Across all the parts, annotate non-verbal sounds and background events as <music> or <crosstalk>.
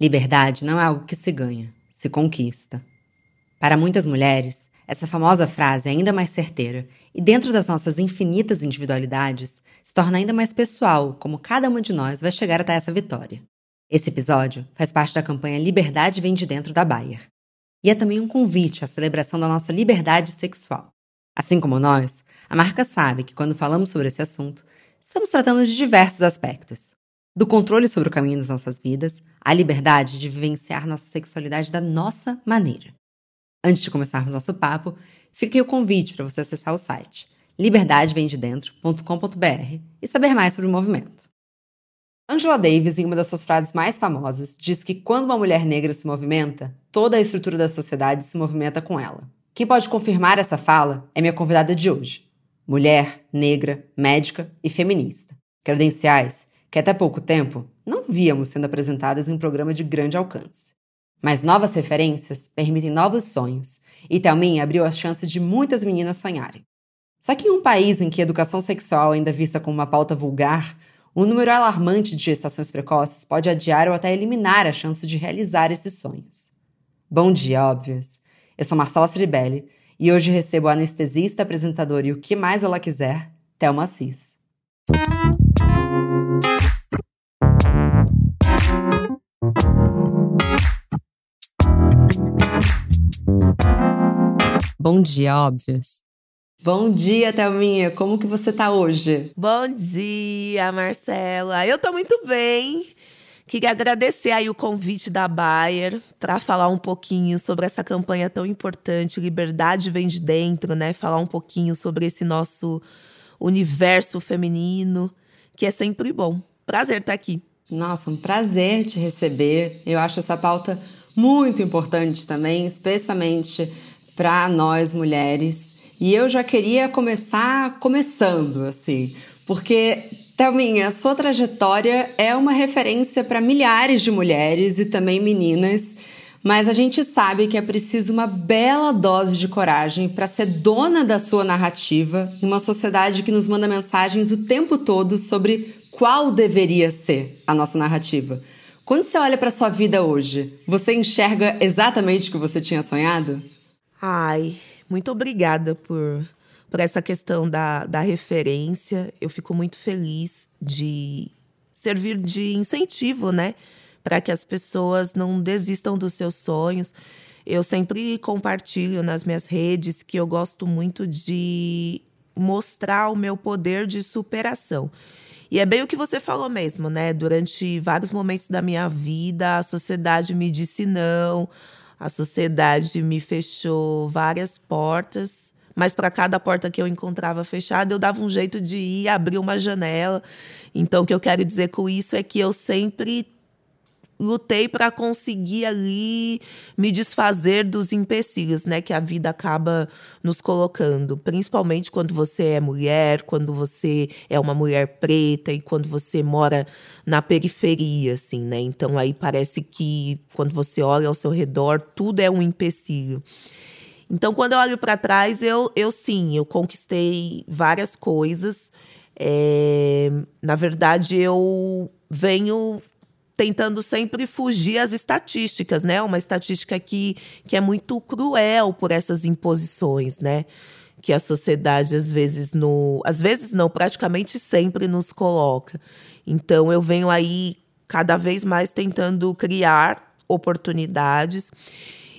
Liberdade não é algo que se ganha, se conquista. Para muitas mulheres, essa famosa frase é ainda mais certeira e, dentro das nossas infinitas individualidades, se torna ainda mais pessoal como cada uma de nós vai chegar até essa vitória. Esse episódio faz parte da campanha Liberdade Vem de Dentro da Bayer. E é também um convite à celebração da nossa liberdade sexual. Assim como nós, a marca sabe que quando falamos sobre esse assunto, estamos tratando de diversos aspectos, do controle sobre o caminho das nossas vidas, à liberdade de vivenciar nossa sexualidade da nossa maneira. Antes de começarmos nosso papo, fica o convite para você acessar o site liberdadevemdedentro.com.br e saber mais sobre o movimento. Angela Davis, em uma das suas frases mais famosas, diz que quando uma mulher negra se movimenta, toda a estrutura da sociedade se movimenta com ela. Quem pode confirmar essa fala é minha convidada de hoje. Mulher, negra, médica e feminista. Credenciais que até pouco tempo não víamos sendo apresentadas em um programa de grande alcance. Mas novas referências permitem novos sonhos, e Thelmin abriu as chances de muitas meninas sonharem. Só que em um país em que a educação sexual é ainda vista como uma pauta vulgar, o número alarmante de gestações precoces pode adiar ou até eliminar a chance de realizar esses sonhos. Bom dia, óbvias! Eu sou Marcela Ceribelli e hoje recebo a anestesista, apresentadora e o que mais ela quiser, Thelma Cis. Bom dia, óbvias. Bom dia, Thelminha. Como que você tá hoje? Bom dia, Marcela. Eu tô muito bem. Queria agradecer aí o convite da Bayer para falar um pouquinho sobre essa campanha tão importante, Liberdade vem de dentro, né? Falar um pouquinho sobre esse nosso universo feminino, que é sempre bom. Prazer estar aqui. Nossa, um prazer te receber. Eu acho essa pauta muito importante também, especialmente para nós mulheres. E eu já queria começar começando, assim, porque, Thelminha, a sua trajetória é uma referência para milhares de mulheres e também meninas, mas a gente sabe que é preciso uma bela dose de coragem para ser dona da sua narrativa em uma sociedade que nos manda mensagens o tempo todo sobre qual deveria ser a nossa narrativa. Quando você olha para sua vida hoje, você enxerga exatamente o que você tinha sonhado? Ai, muito obrigada por, por essa questão da, da referência. Eu fico muito feliz de servir de incentivo, né? Para que as pessoas não desistam dos seus sonhos. Eu sempre compartilho nas minhas redes que eu gosto muito de mostrar o meu poder de superação. E é bem o que você falou mesmo, né? Durante vários momentos da minha vida, a sociedade me disse não, a sociedade me fechou várias portas, mas para cada porta que eu encontrava fechada, eu dava um jeito de ir abrir uma janela. Então, o que eu quero dizer com isso é que eu sempre lutei para conseguir ali me desfazer dos empecilhos, né, que a vida acaba nos colocando, principalmente quando você é mulher, quando você é uma mulher preta e quando você mora na periferia, assim, né? Então aí parece que quando você olha ao seu redor, tudo é um empecilho. Então, quando eu olho para trás, eu, eu sim, eu conquistei várias coisas. É, na verdade, eu venho tentando sempre fugir às estatísticas, né? Uma estatística que, que é muito cruel por essas imposições, né? Que a sociedade às vezes no, às vezes não, praticamente sempre nos coloca. Então eu venho aí cada vez mais tentando criar oportunidades.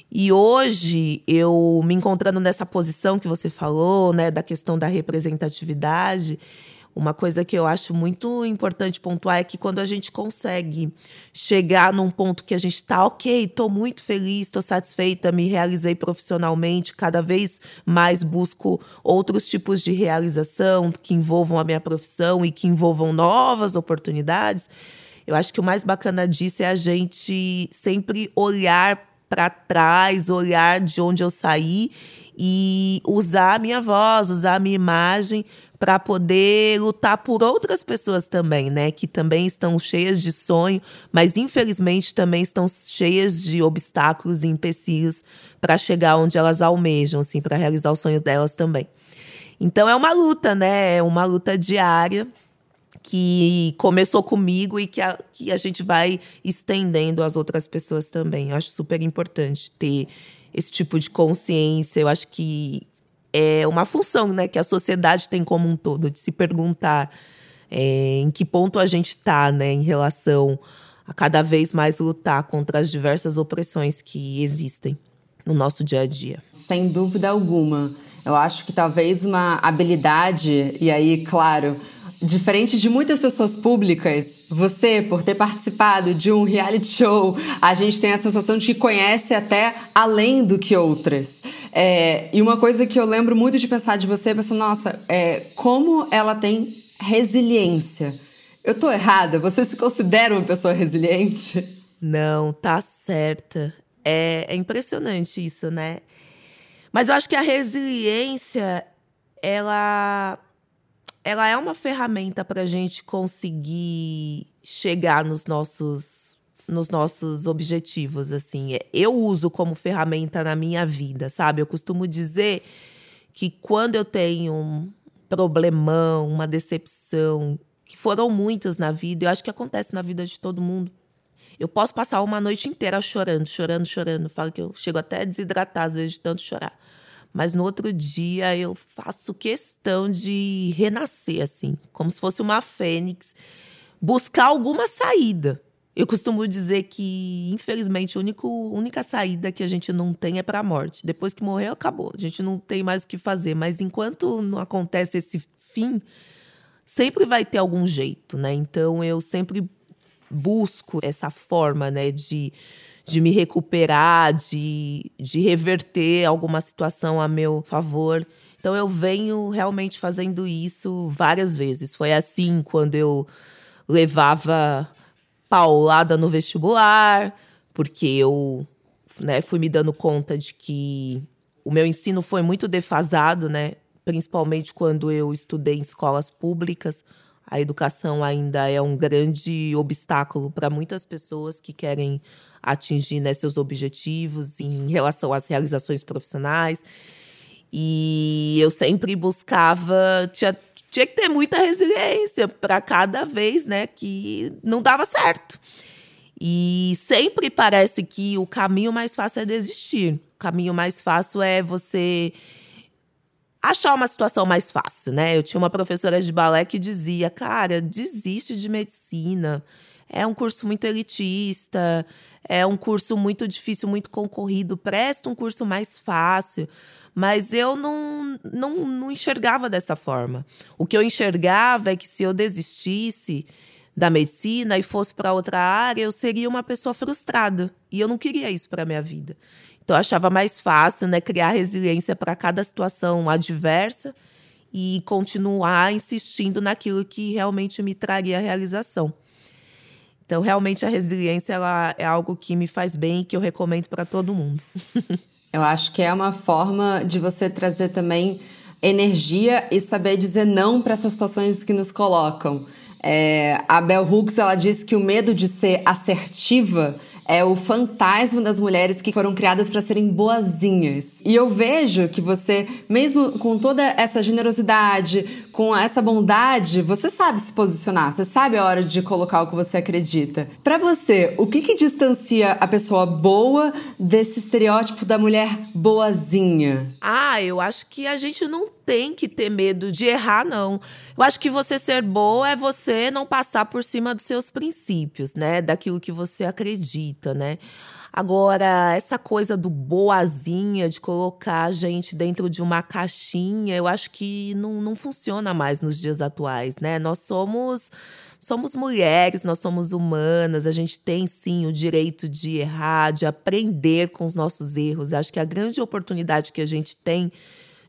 E hoje eu me encontrando nessa posição que você falou, né, da questão da representatividade, uma coisa que eu acho muito importante pontuar é que quando a gente consegue chegar num ponto que a gente está, ok, estou muito feliz, estou satisfeita, me realizei profissionalmente, cada vez mais busco outros tipos de realização que envolvam a minha profissão e que envolvam novas oportunidades. Eu acho que o mais bacana disso é a gente sempre olhar para trás, olhar de onde eu saí e usar a minha voz, usar a minha imagem para poder lutar por outras pessoas também, né? Que também estão cheias de sonho, mas infelizmente também estão cheias de obstáculos e empecilhos para chegar onde elas almejam, assim, para realizar o sonho delas também. Então é uma luta, né? É uma luta diária que começou comigo e que a, que a gente vai estendendo às outras pessoas também. Eu acho super importante ter esse tipo de consciência. Eu acho que é uma função né, que a sociedade tem como um todo, de se perguntar é, em que ponto a gente está né, em relação a cada vez mais lutar contra as diversas opressões que existem no nosso dia a dia. Sem dúvida alguma. Eu acho que talvez uma habilidade, e aí, claro, Diferente de muitas pessoas públicas, você, por ter participado de um reality show, a gente tem a sensação de que conhece até além do que outras. É, e uma coisa que eu lembro muito de pensar de você, pensando, nossa, é, como ela tem resiliência. Eu tô errada? Você se considera uma pessoa resiliente? Não, tá certa. É, é impressionante isso, né? Mas eu acho que a resiliência, ela ela é uma ferramenta para a gente conseguir chegar nos nossos nos nossos objetivos assim. Eu uso como ferramenta na minha vida sabe? Eu costumo dizer que quando eu tenho um problemão uma decepção que foram muitas na vida eu acho que acontece na vida de todo mundo. Eu posso passar uma noite inteira chorando chorando chorando. Falo que eu chego até a desidratar às vezes de tanto chorar mas no outro dia eu faço questão de renascer, assim, como se fosse uma fênix, buscar alguma saída. Eu costumo dizer que, infelizmente, a única, única saída que a gente não tem é para a morte. Depois que morreu, acabou. A gente não tem mais o que fazer. Mas enquanto não acontece esse fim, sempre vai ter algum jeito, né? Então eu sempre busco essa forma, né, de de me recuperar, de, de reverter alguma situação a meu favor. Então eu venho realmente fazendo isso várias vezes. Foi assim quando eu levava paulada no vestibular, porque eu né, fui me dando conta de que o meu ensino foi muito defasado, né? Principalmente quando eu estudei em escolas públicas. A educação ainda é um grande obstáculo para muitas pessoas que querem atingir né, seus objetivos em relação às realizações profissionais. E eu sempre buscava, tinha, tinha que ter muita resiliência para cada vez né, que não dava certo. E sempre parece que o caminho mais fácil é desistir. O caminho mais fácil é você achar uma situação mais fácil, né? Eu tinha uma professora de balé que dizia: "Cara, desiste de medicina. É um curso muito elitista, é um curso muito difícil, muito concorrido. Presta um curso mais fácil. Mas eu não, não, não enxergava dessa forma. O que eu enxergava é que se eu desistisse da medicina e fosse para outra área, eu seria uma pessoa frustrada. E eu não queria isso para minha vida. Então eu achava mais fácil, né, criar resiliência para cada situação adversa e continuar insistindo naquilo que realmente me traria realização. Então, realmente, a resiliência ela é algo que me faz bem e que eu recomendo para todo mundo. <laughs> eu acho que é uma forma de você trazer também energia e saber dizer não para essas situações que nos colocam. É, a Bell Hooks ela diz que o medo de ser assertiva é o fantasma das mulheres que foram criadas para serem boazinhas. E eu vejo que você, mesmo com toda essa generosidade, com essa bondade, você sabe se posicionar, você sabe a hora de colocar o que você acredita. Para você, o que que distancia a pessoa boa desse estereótipo da mulher boazinha? Ah, eu acho que a gente não tem que ter medo de errar, não. Eu acho que você ser boa é você não passar por cima dos seus princípios, né? Daquilo que você acredita, né? Agora, essa coisa do boazinha, de colocar a gente dentro de uma caixinha, eu acho que não, não funciona mais nos dias atuais, né? Nós somos somos mulheres, nós somos humanas, a gente tem sim o direito de errar, de aprender com os nossos erros. Acho que a grande oportunidade que a gente tem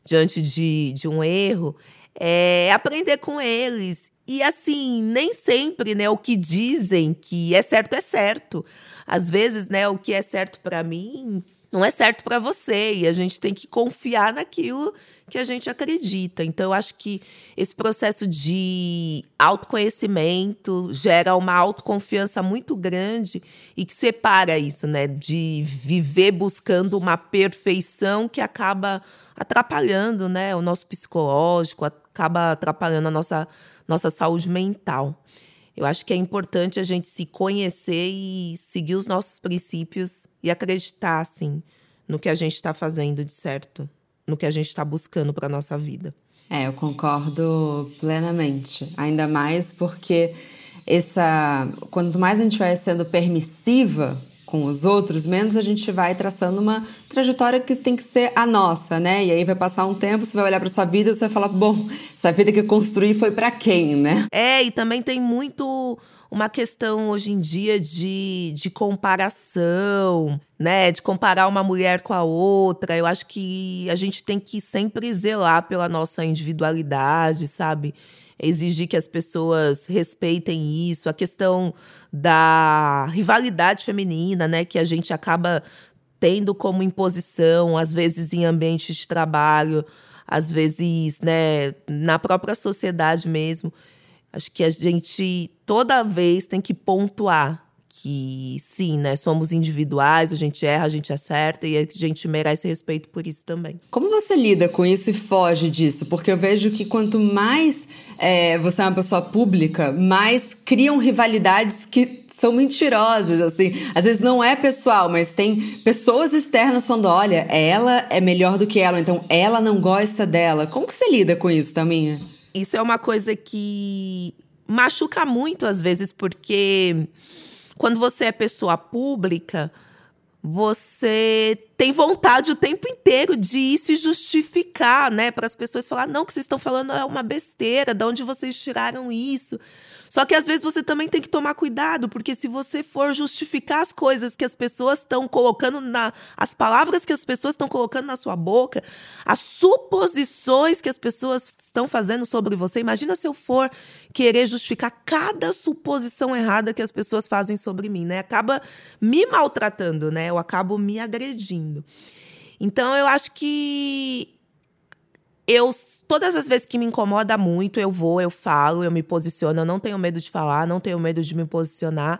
diante de, de um erro, é aprender com eles. E assim, nem sempre, né, o que dizem que é certo é certo. Às vezes, né, o que é certo para mim não é certo para você e a gente tem que confiar naquilo que a gente acredita. Então, eu acho que esse processo de autoconhecimento gera uma autoconfiança muito grande e que separa isso, né, de viver buscando uma perfeição que acaba atrapalhando, né, o nosso psicológico, acaba atrapalhando a nossa, nossa saúde mental. Eu acho que é importante a gente se conhecer e seguir os nossos princípios e acreditar, assim, no que a gente está fazendo de certo, no que a gente está buscando para nossa vida. É, eu concordo plenamente. Ainda mais porque essa, quanto mais a gente vai sendo permissiva com os outros, menos a gente vai traçando uma trajetória que tem que ser a nossa, né? E aí vai passar um tempo, você vai olhar para sua vida você vai falar, bom, essa vida que eu construí foi para quem, né? É, e também tem muito uma questão hoje em dia de, de comparação, né? De comparar uma mulher com a outra. Eu acho que a gente tem que sempre zelar pela nossa individualidade, sabe? Exigir que as pessoas respeitem isso, a questão da rivalidade feminina, né, que a gente acaba tendo como imposição, às vezes em ambiente de trabalho, às vezes, né, na própria sociedade mesmo. Acho que a gente toda vez tem que pontuar que sim, né, somos individuais, a gente erra, a gente acerta e a gente merece respeito por isso também. Como você lida com isso e foge disso? Porque eu vejo que quanto mais é, você é uma pessoa pública, mais criam rivalidades que são mentirosas, assim. Às vezes não é pessoal, mas tem pessoas externas falando: olha, ela é melhor do que ela, então ela não gosta dela. Como que você lida com isso, Taminha? Isso é uma coisa que machuca muito às vezes, porque quando você é pessoa pública, você tem vontade o tempo inteiro de se justificar, né? Para as pessoas falar, não, o que vocês estão falando é uma besteira, de onde vocês tiraram isso? Só que às vezes você também tem que tomar cuidado, porque se você for justificar as coisas que as pessoas estão colocando na. as palavras que as pessoas estão colocando na sua boca, as suposições que as pessoas estão fazendo sobre você, imagina se eu for querer justificar cada suposição errada que as pessoas fazem sobre mim, né? Acaba me maltratando, né? Eu acabo me agredindo. Então eu acho que eu todas as vezes que me incomoda muito, eu vou, eu falo, eu me posiciono, eu não tenho medo de falar, não tenho medo de me posicionar,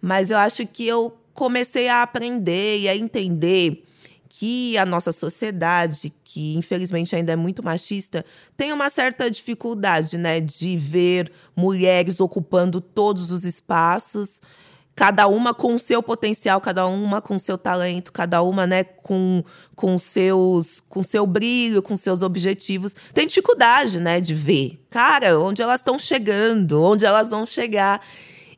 mas eu acho que eu comecei a aprender e a entender que a nossa sociedade, que infelizmente ainda é muito machista, tem uma certa dificuldade, né, de ver mulheres ocupando todos os espaços cada uma com o seu potencial, cada uma com o seu talento, cada uma, né, com com seus com seu brilho, com seus objetivos. Tem dificuldade, né, de ver, cara, onde elas estão chegando, onde elas vão chegar.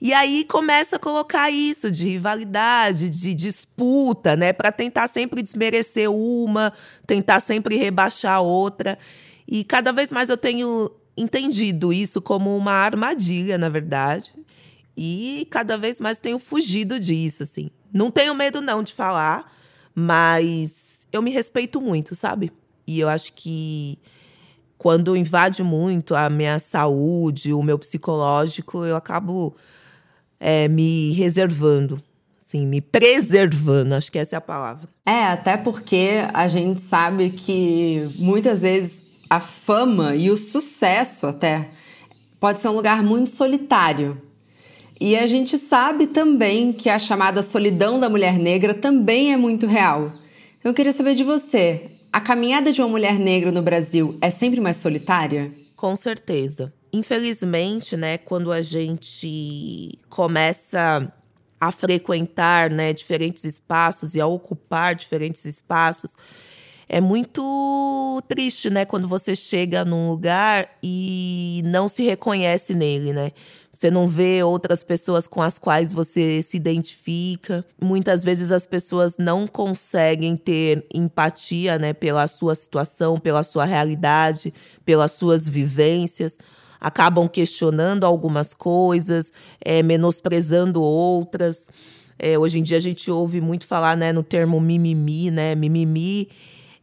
E aí começa a colocar isso de rivalidade, de disputa, né, para tentar sempre desmerecer uma, tentar sempre rebaixar a outra. E cada vez mais eu tenho entendido isso como uma armadilha, na verdade e cada vez mais tenho fugido disso, assim. Não tenho medo, não, de falar, mas eu me respeito muito, sabe? E eu acho que quando invade muito a minha saúde, o meu psicológico, eu acabo é, me reservando, assim, me preservando, acho que essa é a palavra. É, até porque a gente sabe que muitas vezes a fama e o sucesso até pode ser um lugar muito solitário. E a gente sabe também que a chamada solidão da mulher negra também é muito real. Então eu queria saber de você: a caminhada de uma mulher negra no Brasil é sempre mais solitária? Com certeza. Infelizmente, né, quando a gente começa a frequentar né, diferentes espaços e a ocupar diferentes espaços, é muito triste, né, quando você chega num lugar e não se reconhece nele, né? Você não vê outras pessoas com as quais você se identifica. Muitas vezes as pessoas não conseguem ter empatia, né, pela sua situação, pela sua realidade, pelas suas vivências. Acabam questionando algumas coisas, é, menosprezando outras. É, hoje em dia a gente ouve muito falar né, no termo mimimi, né? Mimimi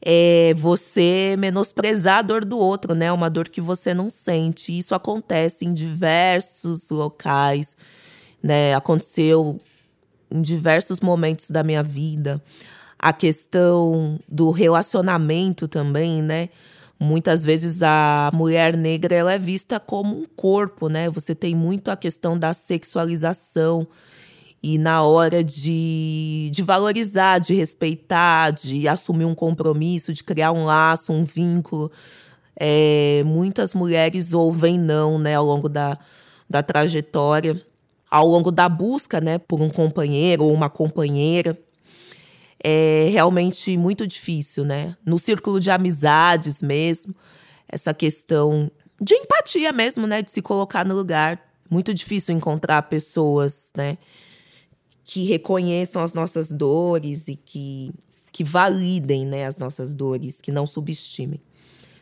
é você menosprezar a dor do outro, né? Uma dor que você não sente. Isso acontece em diversos locais, né? Aconteceu em diversos momentos da minha vida. A questão do relacionamento também, né? Muitas vezes a mulher negra ela é vista como um corpo, né? Você tem muito a questão da sexualização e na hora de, de valorizar, de respeitar, de assumir um compromisso, de criar um laço, um vínculo, É, muitas mulheres ouvem não, né, ao longo da, da trajetória, ao longo da busca, né, por um companheiro ou uma companheira. É realmente muito difícil, né? No círculo de amizades mesmo, essa questão de empatia mesmo, né, de se colocar no lugar. Muito difícil encontrar pessoas, né, que reconheçam as nossas dores e que, que validem, né, as nossas dores, que não subestimem.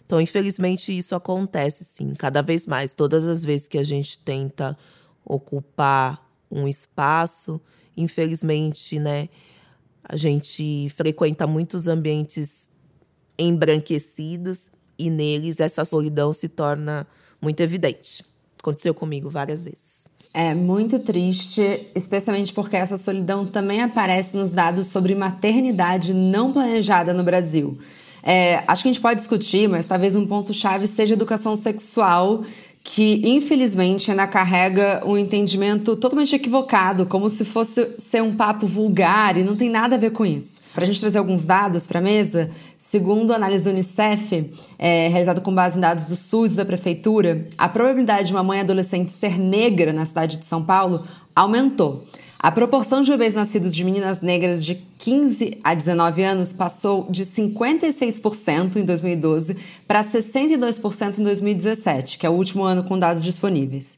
Então, infelizmente, isso acontece sim, cada vez mais. Todas as vezes que a gente tenta ocupar um espaço, infelizmente, né, a gente frequenta muitos ambientes embranquecidos e neles essa solidão se torna muito evidente. Aconteceu comigo várias vezes. É muito triste, especialmente porque essa solidão também aparece nos dados sobre maternidade não planejada no Brasil. É, acho que a gente pode discutir, mas talvez um ponto-chave seja educação sexual, que infelizmente ainda carrega um entendimento totalmente equivocado, como se fosse ser um papo vulgar e não tem nada a ver com isso. Para a gente trazer alguns dados para a mesa, segundo a análise do Unicef, é, realizada com base em dados do SUS e da Prefeitura, a probabilidade de uma mãe adolescente ser negra na cidade de São Paulo aumentou. A proporção de bebês nascidos de meninas negras de 15 a 19 anos passou de 56% em 2012 para 62% em 2017, que é o último ano com dados disponíveis.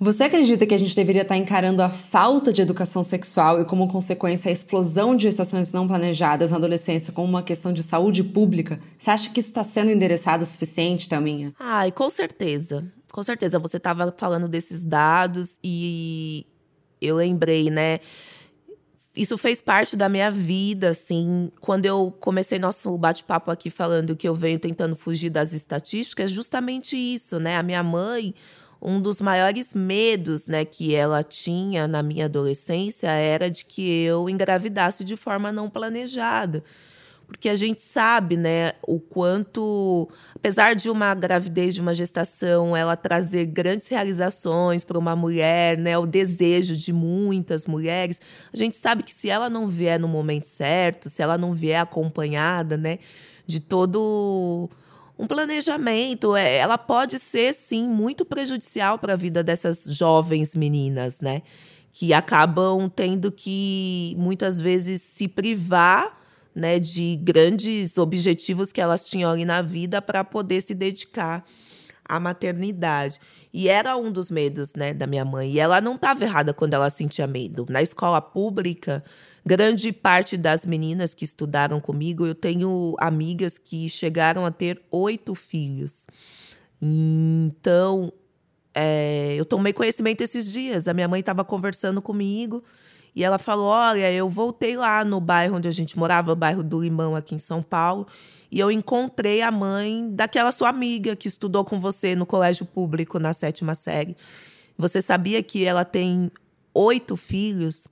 Você acredita que a gente deveria estar encarando a falta de educação sexual e, como consequência, a explosão de gestações não planejadas na adolescência como uma questão de saúde pública? Você acha que isso está sendo endereçado o suficiente, Thelminha? Ai, com certeza. Com certeza. Você estava falando desses dados e eu lembrei, né? Isso fez parte da minha vida, assim. Quando eu comecei nosso bate-papo aqui falando que eu venho tentando fugir das estatísticas, justamente isso, né? A minha mãe, um dos maiores medos, né, que ela tinha na minha adolescência era de que eu engravidasse de forma não planejada porque a gente sabe, né, o quanto, apesar de uma gravidez, de uma gestação, ela trazer grandes realizações para uma mulher, né, o desejo de muitas mulheres, a gente sabe que se ela não vier no momento certo, se ela não vier acompanhada, né, de todo um planejamento, é, ela pode ser sim muito prejudicial para a vida dessas jovens meninas, né? Que acabam tendo que muitas vezes se privar né, de grandes objetivos que elas tinham ali na vida para poder se dedicar à maternidade. E era um dos medos, né, da minha mãe. E ela não estava errada quando ela sentia medo. Na escola pública, grande parte das meninas que estudaram comigo, eu tenho amigas que chegaram a ter oito filhos. Então, é, eu tomei conhecimento esses dias. A minha mãe estava conversando comigo e ela falou: Olha, eu voltei lá no bairro onde a gente morava, o bairro do Limão, aqui em São Paulo, e eu encontrei a mãe daquela sua amiga que estudou com você no colégio público na sétima série. Você sabia que ela tem oito filhos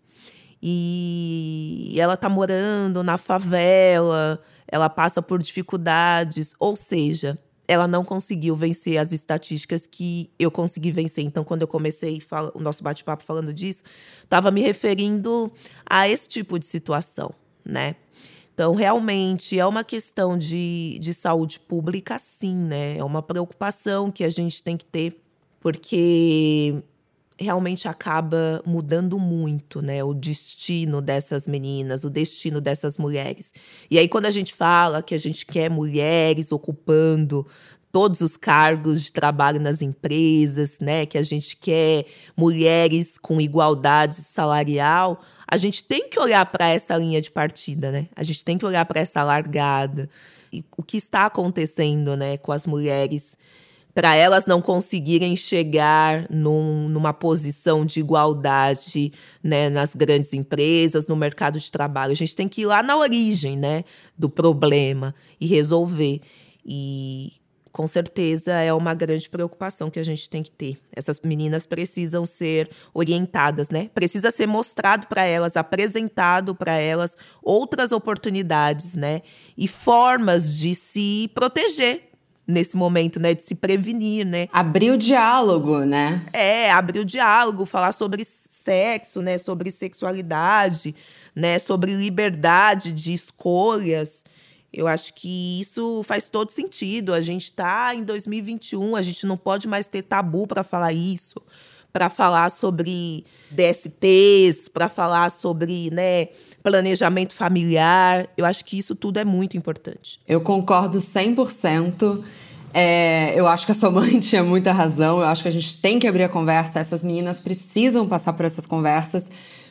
e ela tá morando na favela, ela passa por dificuldades, ou seja, ela não conseguiu vencer as estatísticas que eu consegui vencer. Então, quando eu comecei o nosso bate-papo falando disso, estava me referindo a esse tipo de situação, né? Então, realmente é uma questão de, de saúde pública, sim, né? É uma preocupação que a gente tem que ter, porque realmente acaba mudando muito, né? O destino dessas meninas, o destino dessas mulheres. E aí, quando a gente fala que a gente quer mulheres ocupando todos os cargos de trabalho nas empresas, né? Que a gente quer mulheres com igualdade salarial, a gente tem que olhar para essa linha de partida, né? A gente tem que olhar para essa largada. E o que está acontecendo, né, com as mulheres para elas não conseguirem chegar num, numa posição de igualdade né, nas grandes empresas, no mercado de trabalho. A gente tem que ir lá na origem né, do problema e resolver. E com certeza é uma grande preocupação que a gente tem que ter. Essas meninas precisam ser orientadas, né? Precisa ser mostrado para elas, apresentado para elas outras oportunidades, né? E formas de se proteger nesse momento, né, de se prevenir, né? Abrir o diálogo, né? É, abrir o diálogo, falar sobre sexo, né, sobre sexualidade, né, sobre liberdade de escolhas. Eu acho que isso faz todo sentido. A gente está em 2021, a gente não pode mais ter tabu para falar isso, para falar sobre DSTs, para falar sobre, né, planejamento familiar. Eu acho que isso tudo é muito importante. Eu concordo 100%. É, eu acho que a sua mãe <laughs> tinha muita razão. Eu acho que a gente tem que abrir a conversa. Essas meninas precisam passar por essas conversas.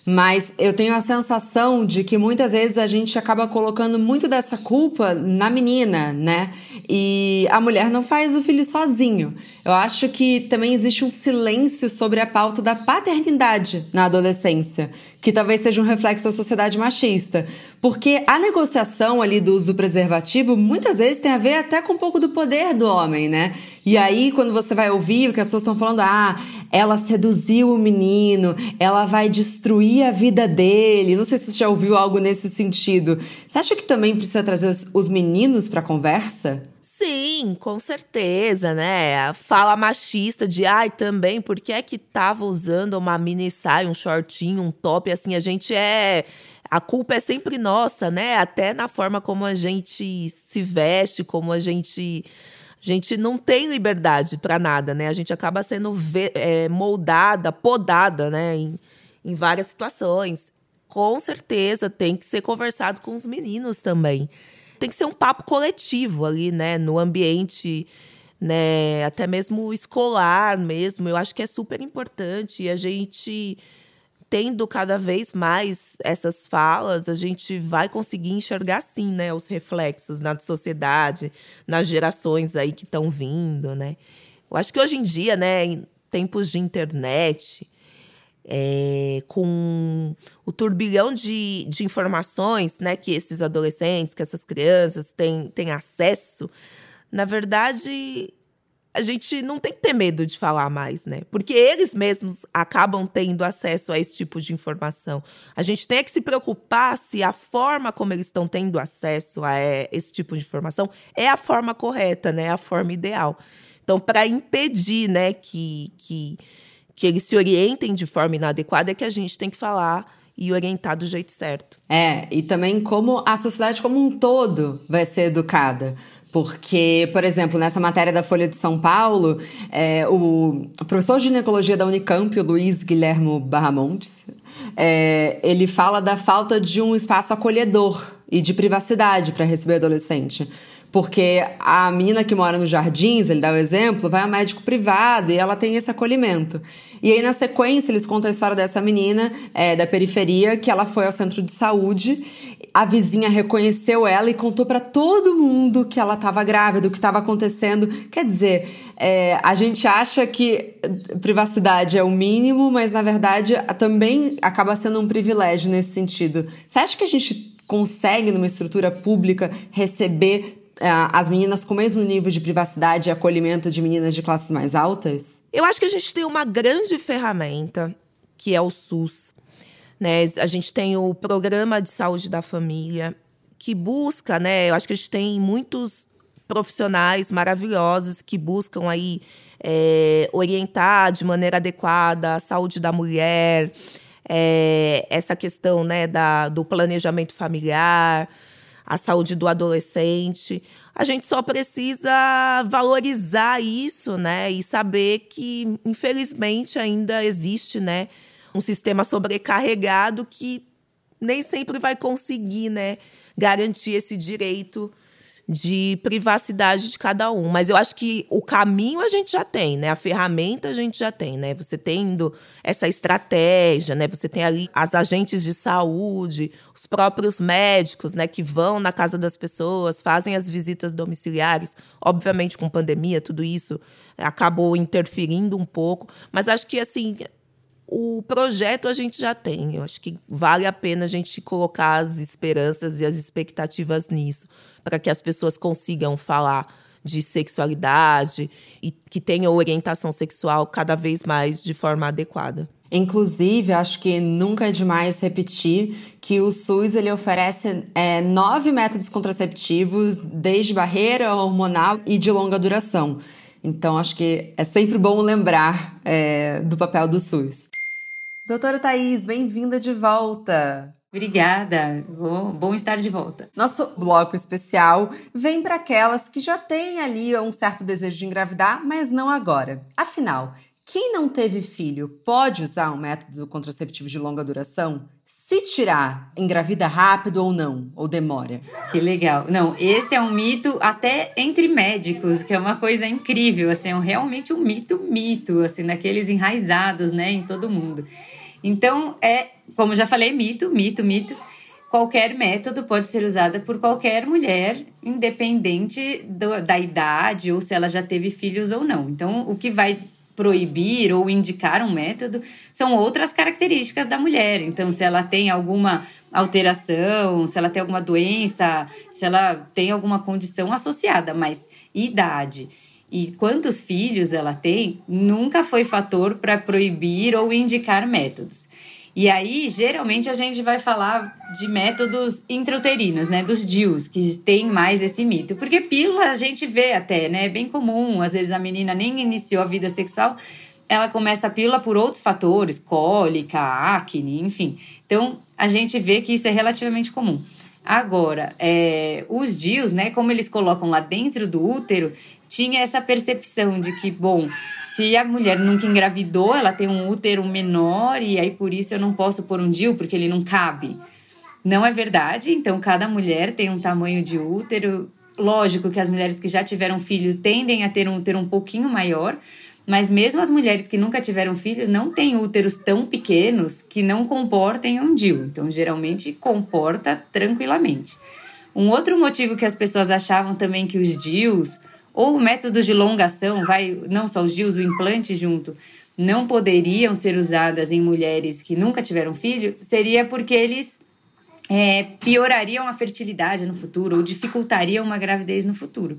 Mas eu tenho a sensação de que muitas vezes a gente acaba colocando muito dessa culpa na menina, né? E a mulher não faz o filho sozinho. Eu acho que também existe um silêncio sobre a pauta da paternidade na adolescência, que talvez seja um reflexo da sociedade machista. Porque a negociação ali do uso do preservativo muitas vezes tem a ver até com um pouco do poder do homem, né? E aí, quando você vai ouvir o que as pessoas estão falando, ah, ela seduziu o menino, ela vai destruir a vida dele. Não sei se você já ouviu algo nesse sentido. Você acha que também precisa trazer os meninos para a conversa? Sim, com certeza, né? A fala machista de ai também, por que é que tava usando uma mini saia, um shortinho, um top, assim, a gente é a culpa é sempre nossa, né? Até na forma como a gente se veste, como a gente a gente não tem liberdade para nada, né? A gente acaba sendo é, moldada, podada, né? Em, em várias situações. Com certeza tem que ser conversado com os meninos também tem que ser um papo coletivo ali, né? No ambiente, né? Até mesmo escolar mesmo. Eu acho que é super importante. E a gente tendo cada vez mais essas falas, a gente vai conseguir enxergar sim, né, os reflexos na sociedade, nas gerações aí que estão vindo, né? Eu acho que hoje em dia, né, em tempos de internet, é, com o turbilhão de, de informações né, que esses adolescentes, que essas crianças têm, têm acesso, na verdade, a gente não tem que ter medo de falar mais, né? Porque eles mesmos acabam tendo acesso a esse tipo de informação. A gente tem que se preocupar se a forma como eles estão tendo acesso a é, esse tipo de informação é a forma correta, né? A forma ideal. Então, para impedir, né, que, que que eles se orientem de forma inadequada é que a gente tem que falar e orientar do jeito certo. É, e também como a sociedade como um todo vai ser educada. Porque, por exemplo, nessa matéria da Folha de São Paulo, é, o professor de ginecologia da Unicamp, o Luiz Guilhermo Barramontes, é, ele fala da falta de um espaço acolhedor e de privacidade para receber adolescente. Porque a menina que mora nos jardins, ele dá o exemplo, vai ao médico privado e ela tem esse acolhimento. E aí, na sequência, eles contam a história dessa menina é, da periferia que ela foi ao centro de saúde. A vizinha reconheceu ela e contou para todo mundo que ela estava grávida, o que estava acontecendo. Quer dizer, é, a gente acha que privacidade é o mínimo, mas na verdade também acaba sendo um privilégio nesse sentido. Você acha que a gente consegue, numa estrutura pública, receber as meninas com o mesmo nível de privacidade e acolhimento de meninas de classes mais altas? Eu acho que a gente tem uma grande ferramenta, que é o SUS. Né? A gente tem o Programa de Saúde da Família, que busca, né? Eu acho que a gente tem muitos profissionais maravilhosos que buscam aí é, orientar de maneira adequada a saúde da mulher, é, essa questão né, da, do planejamento familiar a saúde do adolescente. A gente só precisa valorizar isso, né? E saber que, infelizmente, ainda existe, né? Um sistema sobrecarregado que nem sempre vai conseguir, né? Garantir esse direito de privacidade de cada um. Mas eu acho que o caminho a gente já tem, né? A ferramenta a gente já tem, né? Você tendo essa estratégia, né? Você tem ali as agentes de saúde, os próprios médicos, né? Que vão na casa das pessoas, fazem as visitas domiciliares. Obviamente, com pandemia, tudo isso acabou interferindo um pouco. Mas acho que, assim, o projeto a gente já tem. Eu acho que vale a pena a gente colocar as esperanças e as expectativas nisso para que as pessoas consigam falar de sexualidade e que tenham orientação sexual cada vez mais de forma adequada. Inclusive, acho que nunca é demais repetir que o SUS ele oferece é, nove métodos contraceptivos, desde barreira hormonal e de longa duração. Então, acho que é sempre bom lembrar é, do papel do SUS. Doutora Thais, bem-vinda de volta! Obrigada, bom estar de volta. Nosso bloco especial vem para aquelas que já têm ali um certo desejo de engravidar, mas não agora. Afinal, quem não teve filho pode usar um método contraceptivo de longa duração? Se tirar, engravida rápido ou não? Ou demora? Que legal. Não, esse é um mito até entre médicos, que é uma coisa incrível, assim, é realmente um mito, mito, assim, daqueles enraizados, né, em todo mundo. Então, é, como já falei, mito, mito, mito. Qualquer método pode ser usado por qualquer mulher, independente do, da idade ou se ela já teve filhos ou não. Então, o que vai proibir ou indicar um método são outras características da mulher. Então, se ela tem alguma alteração, se ela tem alguma doença, se ela tem alguma condição associada, mas idade e quantos filhos ela tem nunca foi fator para proibir ou indicar métodos. E aí, geralmente, a gente vai falar de métodos intrauterinos, né? Dos DIUs, que tem mais esse mito. Porque pílula a gente vê até, né? É bem comum. Às vezes a menina nem iniciou a vida sexual, ela começa a pílula por outros fatores, cólica, acne, enfim. Então, a gente vê que isso é relativamente comum. Agora, é, os DIUs, né? Como eles colocam lá dentro do útero, tinha essa percepção de que, bom, se a mulher nunca engravidou, ela tem um útero menor e aí por isso eu não posso pôr um DIU porque ele não cabe. Não é verdade, então cada mulher tem um tamanho de útero. Lógico que as mulheres que já tiveram filho tendem a ter um útero um pouquinho maior, mas mesmo as mulheres que nunca tiveram filho não têm úteros tão pequenos que não comportem um DIU. Então, geralmente comporta tranquilamente. Um outro motivo que as pessoas achavam também que os DIUs ou métodos de longação, vai não só os DIUs, o implante junto, não poderiam ser usadas em mulheres que nunca tiveram filho, seria porque eles é, piorariam a fertilidade no futuro ou dificultariam uma gravidez no futuro.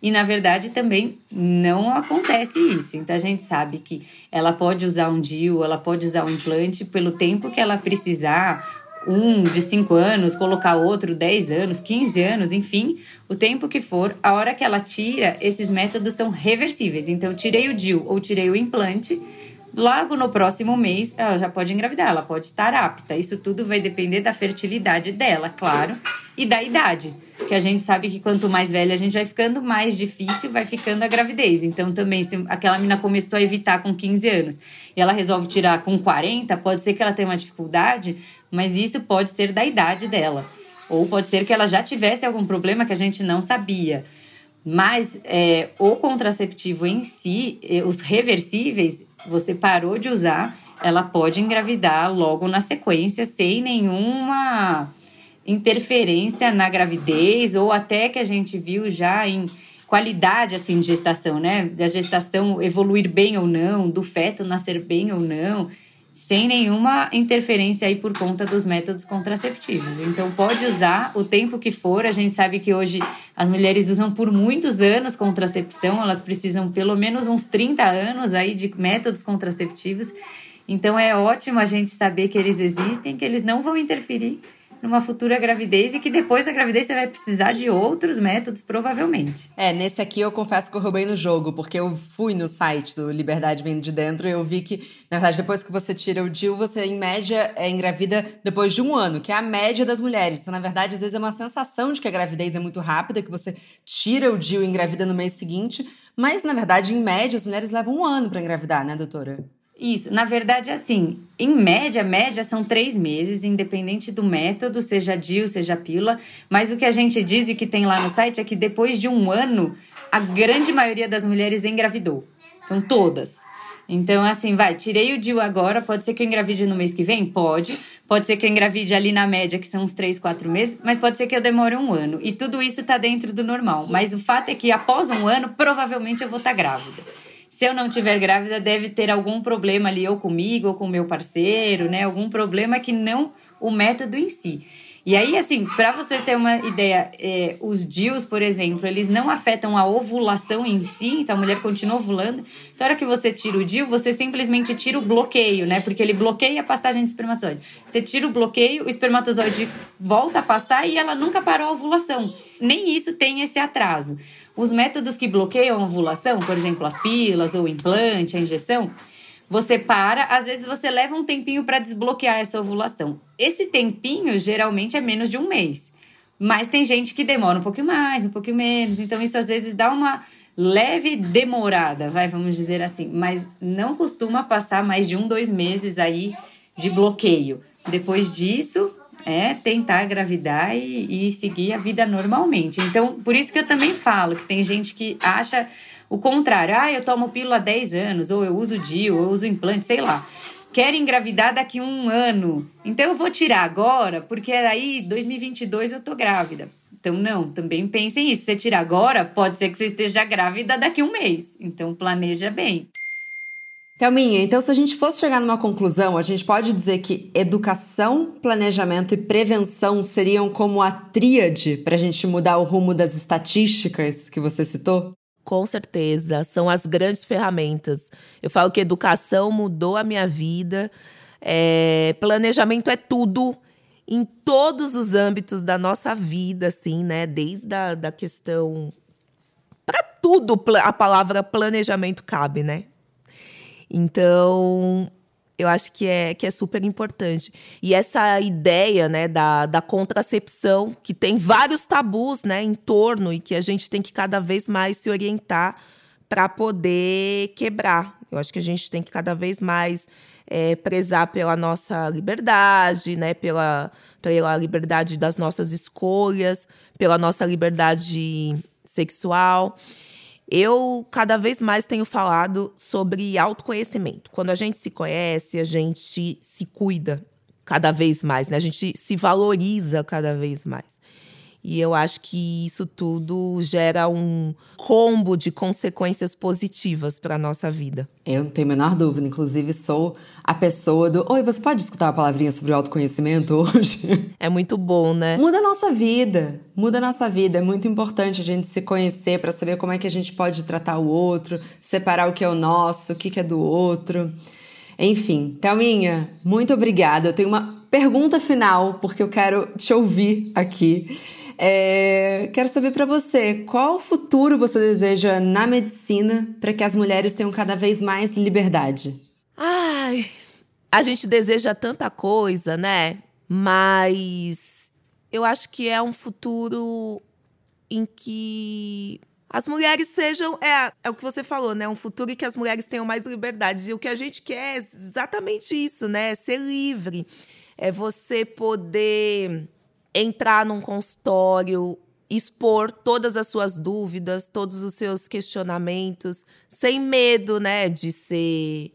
E na verdade também não acontece isso. Então a gente sabe que ela pode usar um DIU, ela pode usar um implante pelo tempo que ela precisar, um de 5 anos, colocar outro 10 anos, 15 anos, enfim, o tempo que for, a hora que ela tira, esses métodos são reversíveis. Então, tirei o DIU ou tirei o implante, logo no próximo mês ela já pode engravidar, ela pode estar apta. Isso tudo vai depender da fertilidade dela, claro, e da idade. Que a gente sabe que quanto mais velha a gente vai ficando, mais difícil vai ficando a gravidez. Então, também, se aquela menina começou a evitar com 15 anos e ela resolve tirar com 40, pode ser que ela tenha uma dificuldade mas isso pode ser da idade dela. Ou pode ser que ela já tivesse algum problema que a gente não sabia. Mas é, o contraceptivo em si, os reversíveis, você parou de usar, ela pode engravidar logo na sequência, sem nenhuma interferência na gravidez, ou até que a gente viu já em qualidade assim de gestação, né? Da gestação evoluir bem ou não, do feto nascer bem ou não sem nenhuma interferência aí por conta dos métodos contraceptivos. Então pode usar o tempo que for. A gente sabe que hoje as mulheres usam por muitos anos contracepção, elas precisam pelo menos uns 30 anos aí de métodos contraceptivos. Então é ótimo a gente saber que eles existem, que eles não vão interferir numa futura gravidez e que depois da gravidez você vai precisar de outros métodos, provavelmente. É, nesse aqui eu confesso que eu roubei no jogo, porque eu fui no site do Liberdade Vem de Dentro e eu vi que, na verdade, depois que você tira o DIU, você, em média, é engravida depois de um ano, que é a média das mulheres. Então, na verdade, às vezes é uma sensação de que a gravidez é muito rápida, que você tira o DIU e engravida no mês seguinte, mas, na verdade, em média, as mulheres levam um ano para engravidar, né, doutora? Isso, na verdade, assim, em média, média são três meses, independente do método, seja DIU, seja pílula. Mas o que a gente diz e que tem lá no site é que depois de um ano, a grande maioria das mulheres engravidou. Então, todas. Então, assim, vai, tirei o DIU agora, pode ser que eu engravide no mês que vem? Pode. Pode ser que eu engravide ali na média, que são uns três, quatro meses, mas pode ser que eu demore um ano. E tudo isso tá dentro do normal. Mas o fato é que após um ano, provavelmente eu vou estar tá grávida se eu não tiver grávida, deve ter algum problema ali, ou comigo, ou com o meu parceiro, né? Algum problema que não o método em si. E aí, assim, para você ter uma ideia, é, os DIUs, por exemplo, eles não afetam a ovulação em si, então a mulher continua ovulando. Então, na hora que você tira o DIU, você simplesmente tira o bloqueio, né? Porque ele bloqueia a passagem do espermatozoide. Você tira o bloqueio, o espermatozoide volta a passar e ela nunca parou a ovulação. Nem isso tem esse atraso. Os métodos que bloqueiam a ovulação, por exemplo, as pilas ou o implante, a injeção, você para, às vezes você leva um tempinho para desbloquear essa ovulação. Esse tempinho geralmente é menos de um mês. Mas tem gente que demora um pouquinho mais, um pouquinho menos. Então, isso às vezes dá uma leve demorada, vai, vamos dizer assim. Mas não costuma passar mais de um, dois meses aí de bloqueio. Depois disso, é tentar engravidar e, e seguir a vida normalmente. Então, por isso que eu também falo que tem gente que acha o contrário. Ah, eu tomo pílula há 10 anos, ou eu uso DIU, ou eu uso implante, sei lá. Quero engravidar daqui um ano. Então eu vou tirar agora, porque aí 2022 eu tô grávida. Então, não, também pensem isso. Se você tirar agora, pode ser que você esteja grávida daqui um mês. Então, planeja bem. Thelminha, então se a gente fosse chegar numa conclusão, a gente pode dizer que educação, planejamento e prevenção seriam como a tríade para a gente mudar o rumo das estatísticas que você citou? Com certeza, são as grandes ferramentas. Eu falo que educação mudou a minha vida. É, planejamento é tudo em todos os âmbitos da nossa vida, assim, né? Desde a da questão. Para tudo a palavra planejamento cabe, né? Então, eu acho que é, que é super importante. E essa ideia né, da, da contracepção, que tem vários tabus né, em torno e que a gente tem que cada vez mais se orientar para poder quebrar. Eu acho que a gente tem que cada vez mais é, prezar pela nossa liberdade, né, pela, pela liberdade das nossas escolhas, pela nossa liberdade sexual. Eu cada vez mais tenho falado sobre autoconhecimento. Quando a gente se conhece, a gente se cuida cada vez mais, né? A gente se valoriza cada vez mais. E eu acho que isso tudo gera um combo de consequências positivas para a nossa vida. Eu não tenho a menor dúvida. Inclusive, sou a pessoa do. Oi, você pode escutar uma palavrinha sobre autoconhecimento hoje? <laughs> É muito bom, né? Muda a nossa vida. Muda a nossa vida. É muito importante a gente se conhecer para saber como é que a gente pode tratar o outro, separar o que é o nosso, o que é do outro. Enfim, Thelminha, muito obrigada. Eu tenho uma pergunta final, porque eu quero te ouvir aqui. É, quero saber para você, qual futuro você deseja na medicina para que as mulheres tenham cada vez mais liberdade? Ai, a gente deseja tanta coisa, né? Mas eu acho que é um futuro em que as mulheres sejam. É, é o que você falou, né? Um futuro em que as mulheres tenham mais liberdades. E o que a gente quer é exatamente isso, né? Ser livre. É você poder entrar num consultório, expor todas as suas dúvidas, todos os seus questionamentos, sem medo, né, de ser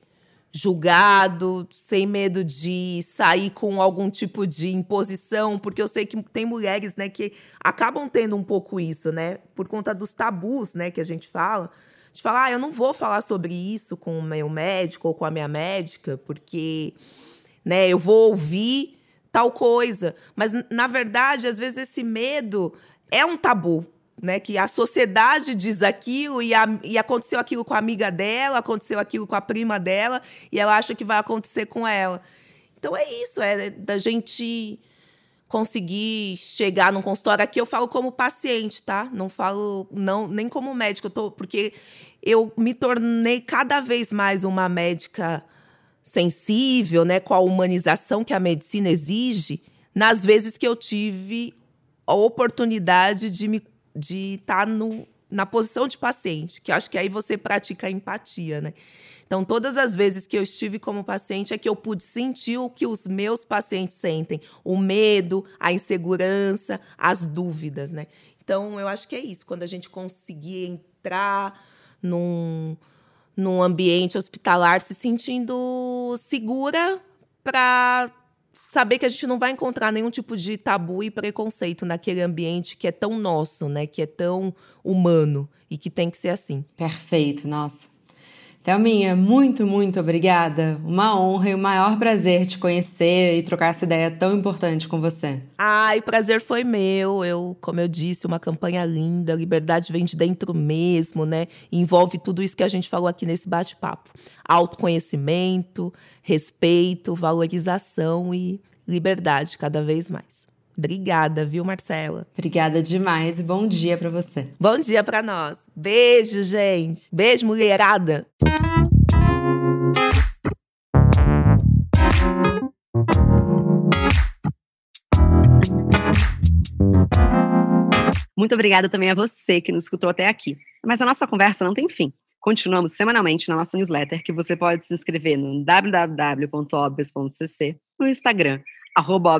julgado, sem medo de sair com algum tipo de imposição, porque eu sei que tem mulheres, né, que acabam tendo um pouco isso, né, por conta dos tabus, né, que a gente fala, de falar, ah, eu não vou falar sobre isso com o meu médico ou com a minha médica, porque, né, eu vou ouvir tal coisa. Mas, na verdade, às vezes esse medo é um tabu. Né, que a sociedade diz aquilo e, a, e aconteceu aquilo com a amiga dela, aconteceu aquilo com a prima dela, e ela acha que vai acontecer com ela. Então é isso, é da gente conseguir chegar num consultório aqui eu falo como paciente, tá? Não falo não nem como médico, eu tô, porque eu me tornei cada vez mais uma médica sensível, né, com a humanização que a medicina exige, nas vezes que eu tive a oportunidade de me de estar tá no, na posição de paciente, que acho que aí você pratica a empatia, né? Então, todas as vezes que eu estive como paciente é que eu pude sentir o que os meus pacientes sentem, o medo, a insegurança, as dúvidas, né? Então, eu acho que é isso, quando a gente conseguir entrar num num ambiente hospitalar se sentindo segura para saber que a gente não vai encontrar nenhum tipo de tabu e preconceito naquele ambiente que é tão nosso, né, que é tão humano e que tem que ser assim. Perfeito, nossa. Thelminha, muito, muito obrigada. Uma honra e o maior prazer te conhecer e trocar essa ideia tão importante com você. Ai, prazer foi meu. Eu, como eu disse, uma campanha linda. Liberdade vem de dentro mesmo, né? envolve tudo isso que a gente falou aqui nesse bate-papo: autoconhecimento, respeito, valorização e liberdade cada vez mais. Obrigada, viu, Marcela? Obrigada demais e bom dia para você. Bom dia para nós. Beijo, gente. Beijo, mulherada. Muito obrigada também a você que nos escutou até aqui. Mas a nossa conversa não tem fim. Continuamos semanalmente na nossa newsletter, que você pode se inscrever no www.obvious.cc, no Instagram, arroba